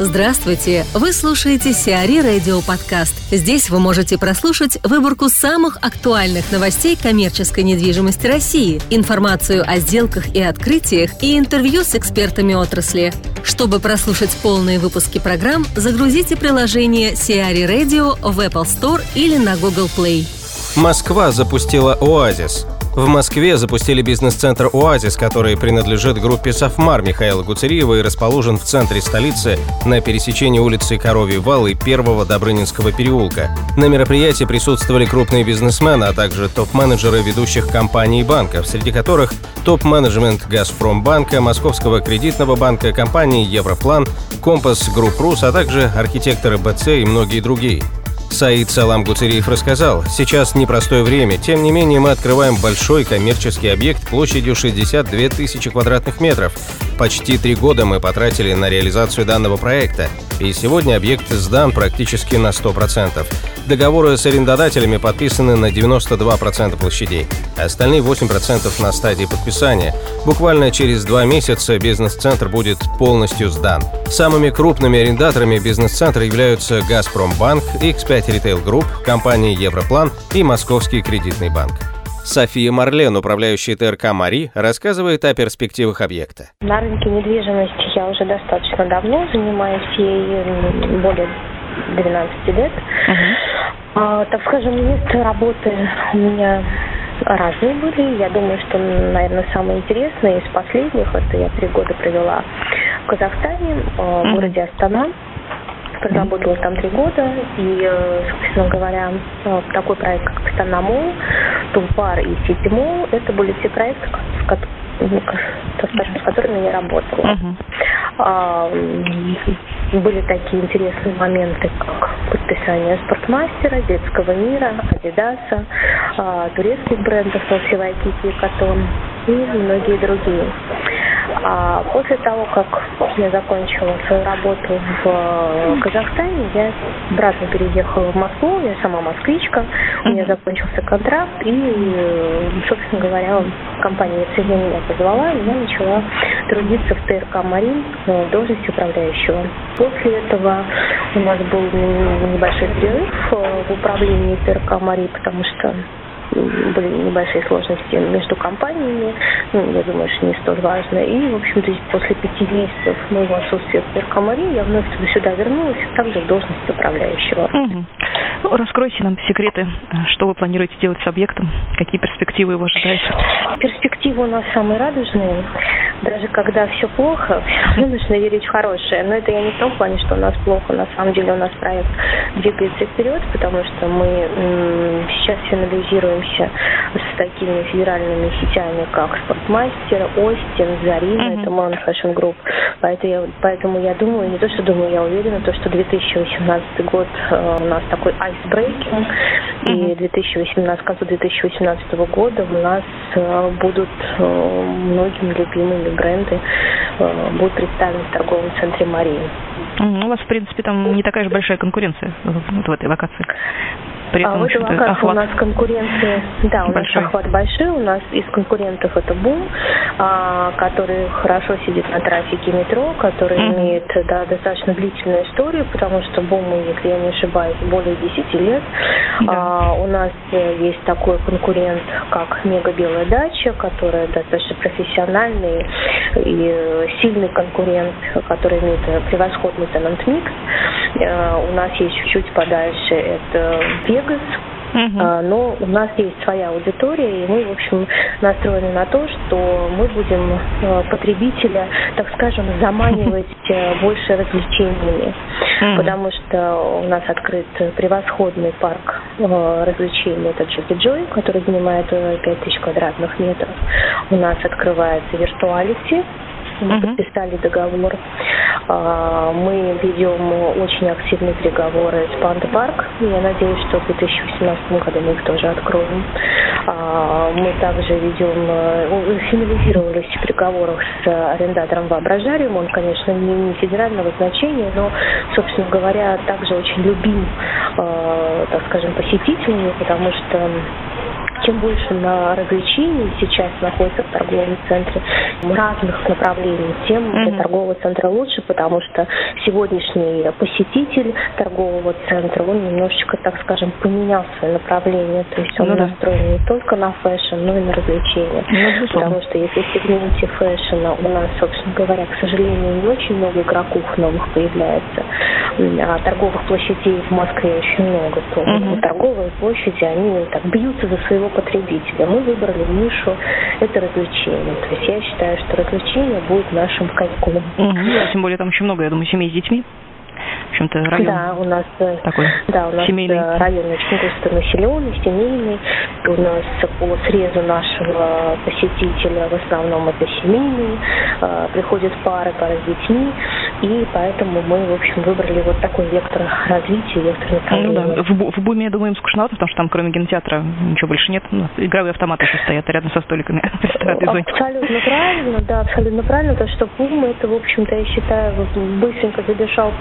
Здравствуйте! Вы слушаете Сиари Радио Подкаст. Здесь вы можете прослушать выборку самых актуальных новостей коммерческой недвижимости России, информацию о сделках и открытиях и интервью с экспертами отрасли. Чтобы прослушать полные выпуски программ, загрузите приложение Сиари Radio в Apple Store или на Google Play. Москва запустила «Оазис» В Москве запустили бизнес-центр «Оазис», который принадлежит группе «Софмар» Михаила Гуцериева и расположен в центре столицы на пересечении улицы Коровий Вал и первого Добрынинского переулка. На мероприятии присутствовали крупные бизнесмены, а также топ-менеджеры ведущих компаний и банков, среди которых топ-менеджмент «Газпромбанка», Московского кредитного банка, компании «Европлан», «Компас Групп Рус», а также архитекторы БЦ и многие другие. Саид Салам Гуцериев рассказал, сейчас непростое время, тем не менее мы открываем большой коммерческий объект площадью 62 тысячи квадратных метров. Почти три года мы потратили на реализацию данного проекта, и сегодня объект сдан практически на 100%. Договоры с арендодателями подписаны на 92% площадей, остальные 8% на стадии подписания. Буквально через два месяца бизнес-центр будет полностью сдан. Самыми крупными арендаторами бизнес-центра являются «Газпромбанк», X5 Retail Group, компания «Европлан» и Московский кредитный банк. София Марлен, управляющая ТРК «Мари», рассказывает о перспективах объекта. На рынке недвижимости я уже достаточно давно занимаюсь ей более 12 лет. Uh-huh. А, так скажем, место работы у меня разные были. Я думаю, что, наверное, самое интересное из последних, это я три года провела в Казахстане, в городе Астана. Проработала там три года, и, э, собственно говоря, э, такой проект, как Станамол, Тумпар и Ситимол, это были те проекты, с, так скажем, с которыми я работала. Uh-huh. А, были такие интересные моменты, как подписание спортмастера, детского мира, Адидаса, а, турецких брендов, Новсевайкики и Катон и многие другие. А после того, как я закончила свою работу в э, Казахстане, я обратно переехала в Москву, я сама москвичка, у меня закончился контракт, и, э, собственно говоря, компания ЦГ меня позвала, и я начала трудиться в ТРК «Марин» в должности управляющего. После этого у нас был небольшой перерыв э, в управлении ТРК «Марин», потому что были небольшие сложности между компаниями, ну, я думаю, что не столь важно. И, в общем-то, после пяти месяцев моего отсутствия в Перкомаре я вновь сюда вернулась, также в должности управляющего. Угу. Ну, раскройте нам секреты, что вы планируете делать с объектом, какие перспективы его ожидаете? Перспективы у нас самые радужные. Даже когда все плохо, все нужно верить в хорошее. Но это я не в том плане, что у нас плохо. На самом деле у нас проект двигается вперед, потому что мы сейчас финализируемся с такими федеральными сетями, как Спортмастер, Остин, Зарина, mm-hmm. это Mon Fashion Group. Поэтому я, поэтому я думаю, не то, что думаю, я уверена, то, что 2018 год э, у нас такой mm-hmm. И 2018, к концу 2018 года у нас э, будут э, многими любимыми бренды э, будут представлены в торговом центре Марии. Mm-hmm. У вас, в принципе, там не такая же большая конкуренция в этой локации при этом, а в охват у нас конкуренция, да, у большой. нас охват большой, у нас из конкурентов это Бум, а, который хорошо сидит на трафике метро, который mm-hmm. имеет да, достаточно длительную историю, потому что Бум, если я не ошибаюсь, более 10 лет. Да. А, у нас есть такой конкурент, как Мега Белая Дача, которая достаточно профессиональный и сильный конкурент, который имеет превосходный тенант-микс. А, у нас есть чуть-чуть подальше это Вегас, Uh-huh. А, но у нас есть своя аудитория, и мы, в общем, настроены на то, что мы будем а, потребителя, так скажем, заманивать uh-huh. больше развлечениями, uh-huh. потому что у нас открыт превосходный парк развлечений, это Джоки Джой, который занимает 5000 квадратных метров. У нас открывается виртуалити, мы uh-huh. подписали договор. А, мы ведем очень активные переговоры с Панда Парк. Я надеюсь, что в 2018 году мы их тоже откроем. А, мы также ведем, э, финализировались в переговорах с арендатором Воображариум. Он, конечно, не федерального значения, но, собственно говоря, также очень любим, э, так скажем, посетителями, потому что чем больше на развлечений сейчас находится в торговом центре разных направлений, тем для mm-hmm. торгового центра лучше, потому что сегодняшний посетитель торгового центра, он немножечко, так скажем, поменял свое направление. То есть он ну, настроен не только на fashion, но и на развлечения. Ну, потому что если в сегменте fashion а у нас, собственно говоря, к сожалению, не очень много игроков новых появляется, а торговых площадей в Москве очень много, то mm-hmm. торговые площади, они так бьются за своего потребителя. Мы выбрали нишу, это развлечение. То есть я считаю, что развлечение будет нашим коньком. Mm-hmm. Тем более там очень много, я думаю, семей с детьми общем-то, район да, у нас, э, такой да, у нас семейный. Э, район очень густонаселенный, семейный. У нас по срезу нашего посетителя в основном это семейные, э, приходят пары, пары с детьми, и поэтому мы, в общем, выбрали вот такой вектор развития, вектор направления. Ну да, в, в Буме, я думаю, им скучновато, потому что там кроме кинотеатра ничего больше нет. Ну, игровые автоматы еще стоят рядом со столиками Абсолютно правильно, да, абсолютно правильно, то что Бум это, в общем-то, я считаю, быстренько задержал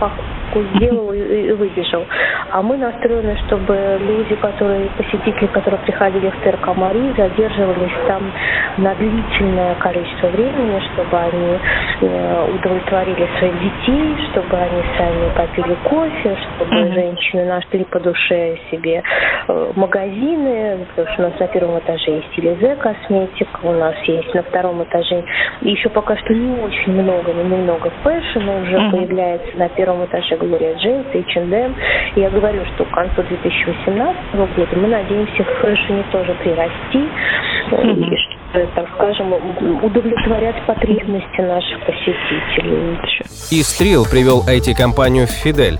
покупку сделал и выбежал. А мы настроены, чтобы люди, которые, посетители, которые приходили в ТРК Мари, задерживались там на длительное количество времени, чтобы они э, удовлетворили своих детей, чтобы они сами попили кофе, чтобы mm-hmm. женщины нашли по душе себе э, магазины, потому что у нас на первом этаже есть Елизе косметика, у нас есть на втором этаже еще пока что не очень много, но немного фэшена уже mm-hmm. появляется на первом этаже Gloria Jeans, H&M. Я говорю, что к концу 2018 года мы надеемся в фэшне тоже прирасти. Mm-hmm. И так скажем, удовлетворять потребности наших посетителей. Истрил привел IT-компанию в Фидель.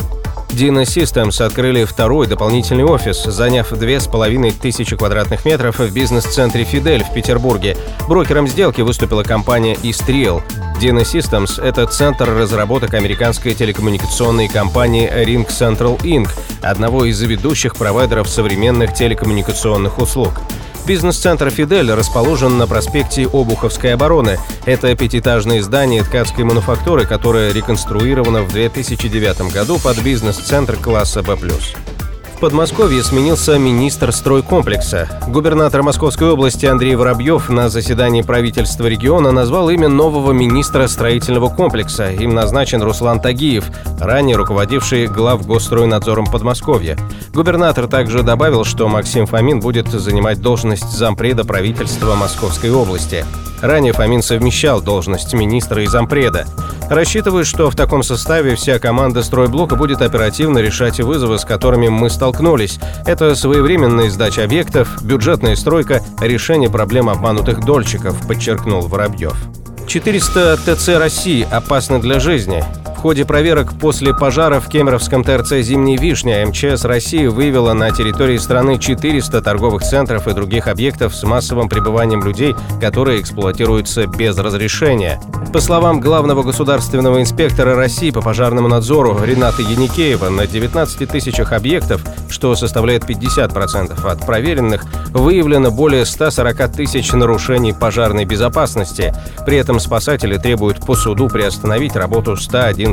Dino Systems открыли второй дополнительный офис, заняв две с половиной тысячи квадратных метров в бизнес-центре «Фидель» в Петербурге. Брокером сделки выступила компания «Истрил». Dino Systems — это центр разработок американской телекоммуникационной компании Ring Central Inc., одного из ведущих провайдеров современных телекоммуникационных услуг. Бизнес-центр «Фидель» расположен на проспекте Обуховской обороны. Это пятиэтажное здание ткацкой мануфактуры, которое реконструировано в 2009 году под бизнес-центр класса «Б+.» Подмосковье сменился министр стройкомплекса. Губернатор Московской области Андрей Воробьев на заседании правительства региона назвал имя нового министра строительного комплекса. Им назначен Руслан Тагиев, ранее руководивший глав Госстройнадзором Подмосковья. Губернатор также добавил, что Максим Фомин будет занимать должность зампреда правительства Московской области. Ранее Фомин совмещал должность министра и зампреда. Рассчитываю, что в таком составе вся команда стройблока будет оперативно решать вызовы, с которыми мы столкнулись. Это своевременная сдача объектов, бюджетная стройка, решение проблем обманутых дольщиков, подчеркнул Воробьев. 400 ТЦ России опасны для жизни ходе проверок после пожара в Кемеровском ТРЦ «Зимняя вишня» МЧС России выявила на территории страны 400 торговых центров и других объектов с массовым пребыванием людей, которые эксплуатируются без разрешения. По словам главного государственного инспектора России по пожарному надзору Рената Яникеева, на 19 тысячах объектов, что составляет 50% от проверенных, выявлено более 140 тысяч нарушений пожарной безопасности. При этом спасатели требуют по суду приостановить работу 111